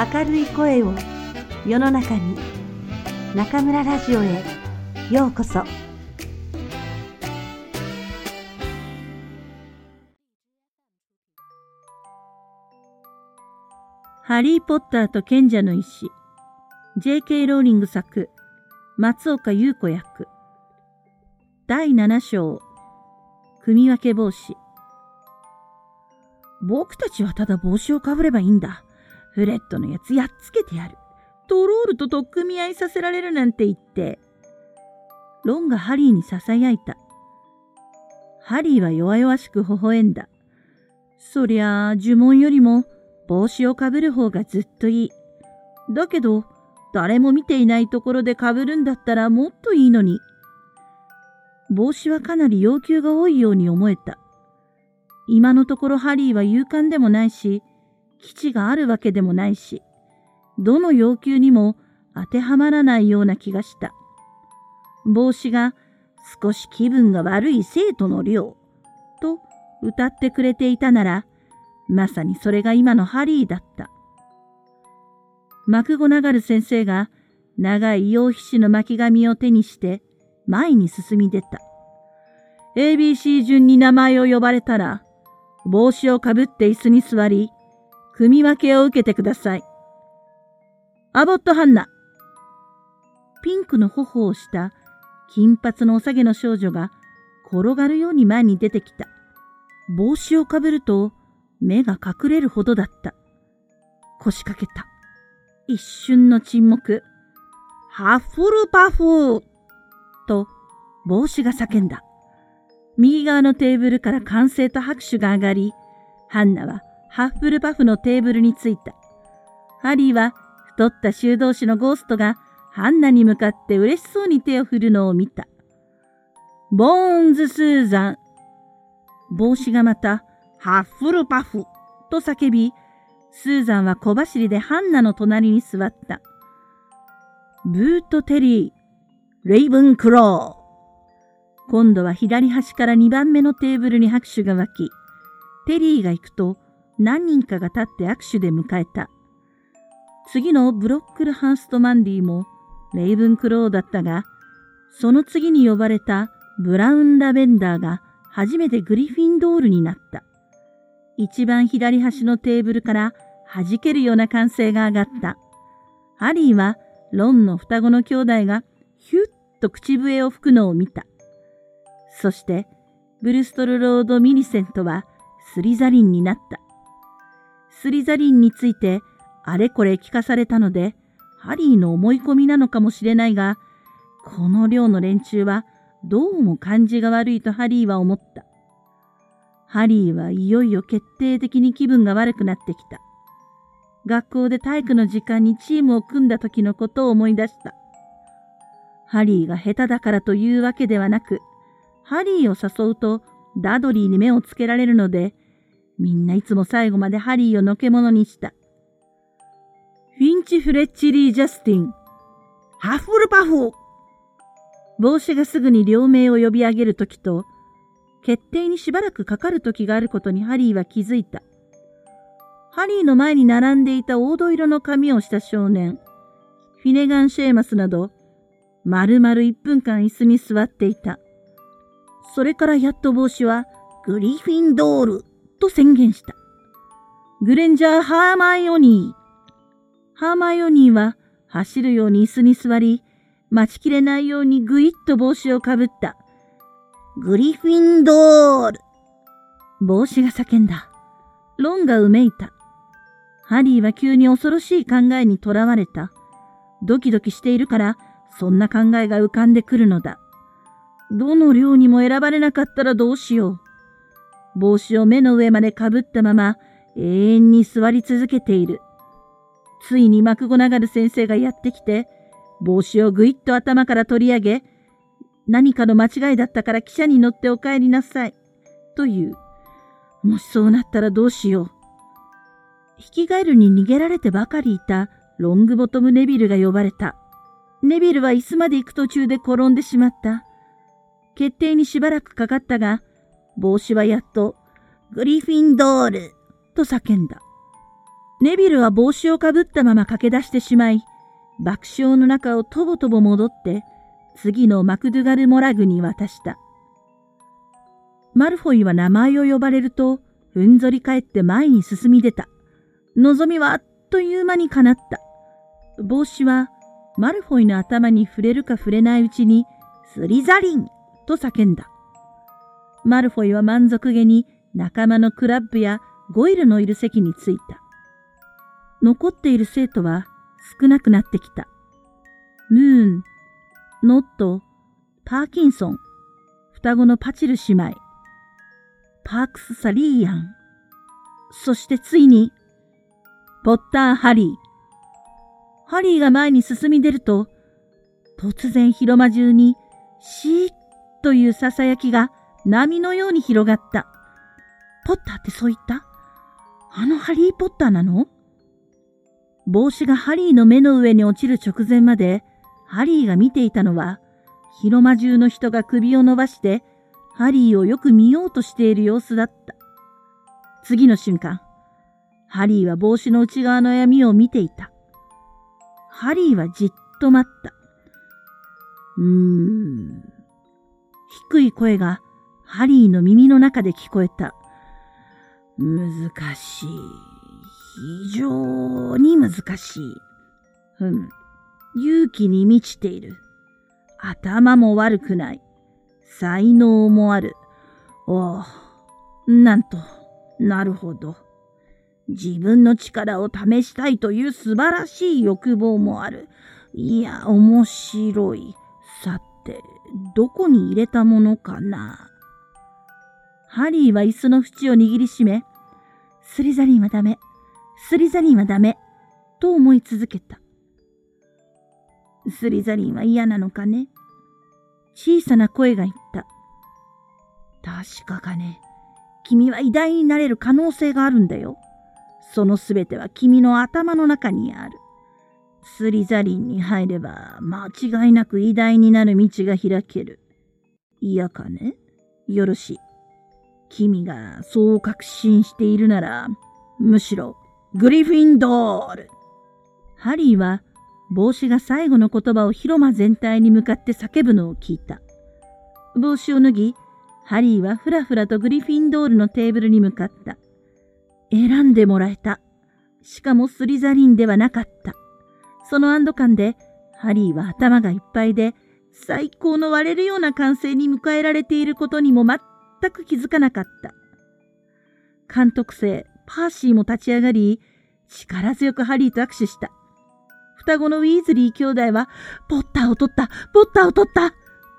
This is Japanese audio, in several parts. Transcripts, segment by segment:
明るい声を世の中に中村ラジオへようこそ。ハリー・ポッターと賢者の石。J.K. ローリング作。松岡優子役。第7章。組み分け帽子僕たちはただ帽子をかぶればいいんだ。フレットのやつやっつけてやる。トロールと取っ組み合いさせられるなんて言って。ロンがハリーに囁いた。ハリーは弱々しく微笑んだ。そりゃあ、呪文よりも帽子をかぶる方がずっといい。だけど、誰も見ていないところでかぶるんだったらもっといいのに。帽子はかなり要求が多いように思えた。今のところハリーは勇敢でもないし、基地があるわけでもないし、どの要求にも当てはまらないような気がした。帽子が少し気分が悪い生徒の寮と歌ってくれていたなら、まさにそれが今のハリーだった。マクゴナガル先生が長い羊皮紙の巻き紙を手にして前に進み出た。ABC 順に名前を呼ばれたら、帽子をかぶって椅子に座り、組み分けを受けてください。アボット・ハンナ。ピンクの頬をした金髪のおさげの少女が転がるように前に出てきた。帽子をかぶると目が隠れるほどだった。腰掛けた。一瞬の沈黙。ハッフルパフと帽子が叫んだ。右側のテーブルから歓声と拍手が上がり、ハンナはハッフルパフのテーブルに着いた。ハリーは太った修道士のゴーストがハンナに向かって嬉しそうに手を振るのを見た。ボーンズ・スーザン。帽子がまた、ハッフルパフと叫び、スーザンは小走りでハンナの隣に座った。ブート・テリー、レイブン・クロー。今度は左端から2番目のテーブルに拍手が湧き、テリーが行くと何人かが立って握手で迎えた。次のブロックルハンストマンディもレイブンクローだったが、その次に呼ばれたブラウンラベンダーが初めてグリフィンドールになった。一番左端のテーブルから弾けるような歓声が上がった。ハリーはロンの双子の兄弟がヒュッと口笛を吹くのを見た。そして、ブルストルロード・ミニセントはスリザリンになった。スリザリンについてあれこれ聞かされたので、ハリーの思い込みなのかもしれないが、この寮の連中はどうも感じが悪いとハリーは思った。ハリーはいよいよ決定的に気分が悪くなってきた。学校で体育の時間にチームを組んだ時のことを思い出した。ハリーが下手だからというわけではなく、ハリーを誘うとダドリーに目をつけられるので、みんないつも最後までハリーをのけ者にした。フィンチ・フレッチリー・ジャスティン、ハッフルパフ帽子がすぐに両名を呼び上げるときと、決定にしばらくかかる時があることにハリーは気づいた。ハリーの前に並んでいた黄土色の髪をした少年、フィネガン・シェーマスなど、丸々1分間椅子に座っていた。それからやっと帽子はグリフィンドールと宣言した。グレンジャー・ハーマイオニー。ハーマイオニーは走るように椅子に座り、待ちきれないようにぐいっと帽子をかぶった。グリフィンドール。帽子が叫んだ。ロンがうめいた。ハリーは急に恐ろしい考えにとらわれた。ドキドキしているから、そんな考えが浮かんでくるのだ。どの寮にも選ばれなかったらどうしよう。帽子を目の上までかぶったまま永遠に座り続けている。ついにマクゴナガル先生がやってきて、帽子をぐいっと頭から取り上げ、何かの間違いだったから汽車に乗ってお帰りなさい。という。もしそうなったらどうしよう。引き返るに逃げられてばかりいたロングボトムネビルが呼ばれた。ネビルは椅子まで行く途中で転んでしまった。決定にしばらくかかったが、帽子はやっと、グリフィンドールと叫んだ。ネビルは帽子をかぶったまま駆け出してしまい、爆笑の中をとぼとぼ戻って、次のマクドゥガル・モラグに渡した。マルフォイは名前を呼ばれると、ふんぞり返って前に進み出た。望みはあっという間に叶った。帽子はマルフォイの頭に触れるか触れないうちに、スリザリンと叫んだ。マルフォイは満足げに仲間のクラッブやゴイルのいる席に着いた。残っている生徒は少なくなってきた。ムーン、ノット、パーキンソン、双子のパチル姉妹、パークス・サリーヤン、そしてついに、ポッター・ハリー。ハリーが前に進み出ると、突然広間中に、シーッという囁きが波のように広がった。ポッターってそう言った？あのハリー・ポッターなの？帽子がハリーの目の上に落ちる直前まで、ハリーが見ていたのは、広間中の人が首を伸ばして、ハリーをよく見ようとしている様子だった。次の瞬間、ハリーは帽子の内側の闇を見ていた。ハリーはじっと待った。うーん。低い声がハリーの耳の中で聞こえた。難しい。非常に難しい。ふん。勇気に満ちている。頭も悪くない。才能もある。おお、なんと、なるほど。自分の力を試したいという素晴らしい欲望もある。いや、面白い。さて、どこに入れたものかな。ハリーは椅子の縁を握りしめ、スリザリンはダメ。スリザリンはダメ、と思い続けた。スリザリンは嫌なのかね？小さな声が言った。確かかね？君は偉大になれる可能性があるんだよ。そのすべては君の頭の中にある。スリザリンに入れば間違いなく偉大になる道が開ける。嫌かね？よろしい。君がそう確信しているなら、むしろグリフィンドール。ハリーは帽子が最後の言葉を広間全体に向かって叫ぶのを聞いた。帽子を脱ぎ、ハリーはふらふらとグリフィンドールのテーブルに向かった。選んでもらえた。しかもスリザリンではなかった。その安堵感で、ハリーは頭がいっぱいで、最高の割れるような歓声に迎えられていることにも全全く気づかなかった。監督生、パーシーも立ち上がり、力強くハリーと握手した。双子のウィーズリー兄弟は、ポッターを取ったポッターを取った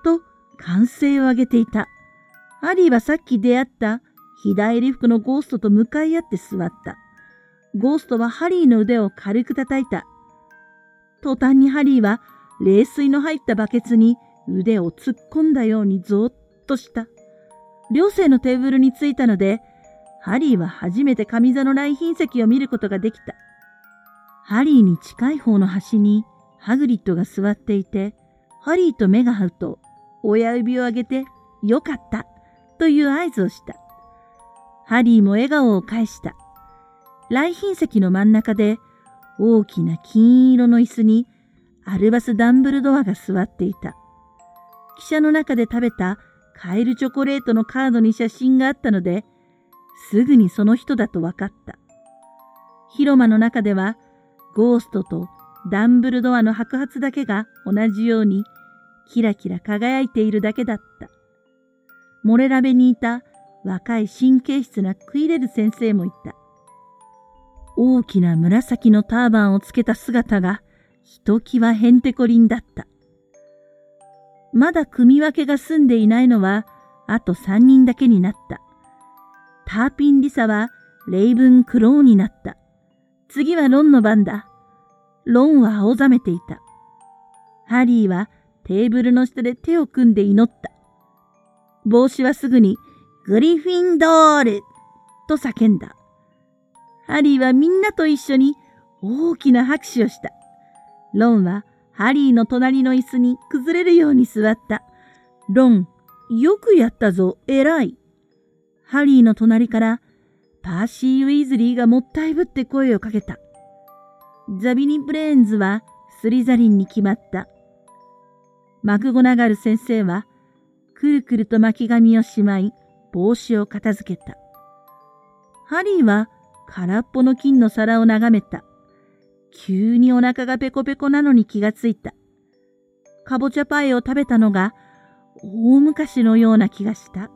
と歓声を上げていた。ハリーはさっき出会った左襟服のゴーストと向かい合って座った。ゴーストはハリーの腕を軽く叩いた。途端にハリーは冷水の入ったバケツに腕を突っ込んだようにぞーっとした。両生のテーブルに着いたので、ハリーは初めて上座の来賓席を見ることができた。ハリーに近い方の端にハグリッドが座っていて、ハリーと目が合うと親指を上げて、よかったという合図をした。ハリーも笑顔を返した。来賓席の真ん中で大きな金色の椅子にアルバス・ダンブルドアが座っていた。汽車の中で食べたカエルチョコレートのカードに写真があったので、すぐにその人だと分かった。広間の中では、ゴーストとダンブルドアの白髪だけが同じようにキラキラ輝いているだけだった。モレラベにいた若い神経質なクイレル先生もいた。大きな紫のターバンをつけた姿がひときわへんてこりんだった。まだ組み分けが済んでいないのはあと三人だけになった。ターピンリサはレイブン・クローになった。次はロンの番だ。ロンは青ざめていた。ハリーはテーブルの下で手を組んで祈った。帽子はすぐにグリフィンドールと叫んだ。ハリーはみんなと一緒に大きな拍手をした。ロンはハリーの隣の椅子に崩れるように座った。ロン、よくやったぞ、偉い。ハリーの隣からパーシー・ウィズリーがもったいぶって声をかけた。ザビニ・ブレーンズはスリザリンに決まった。マクゴナガル先生は、くるくると巻き髪をしまい、帽子を片付けた。ハリーは空っぽの金の皿を眺めた。急にお腹がペコペコなのに気がついた。かぼちゃパイを食べたのが大昔のような気がした。